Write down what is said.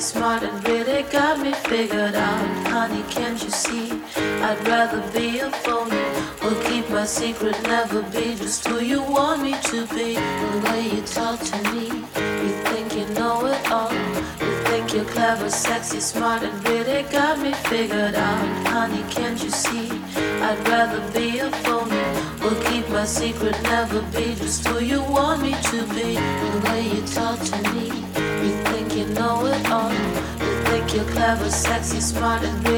Sexy, smart, and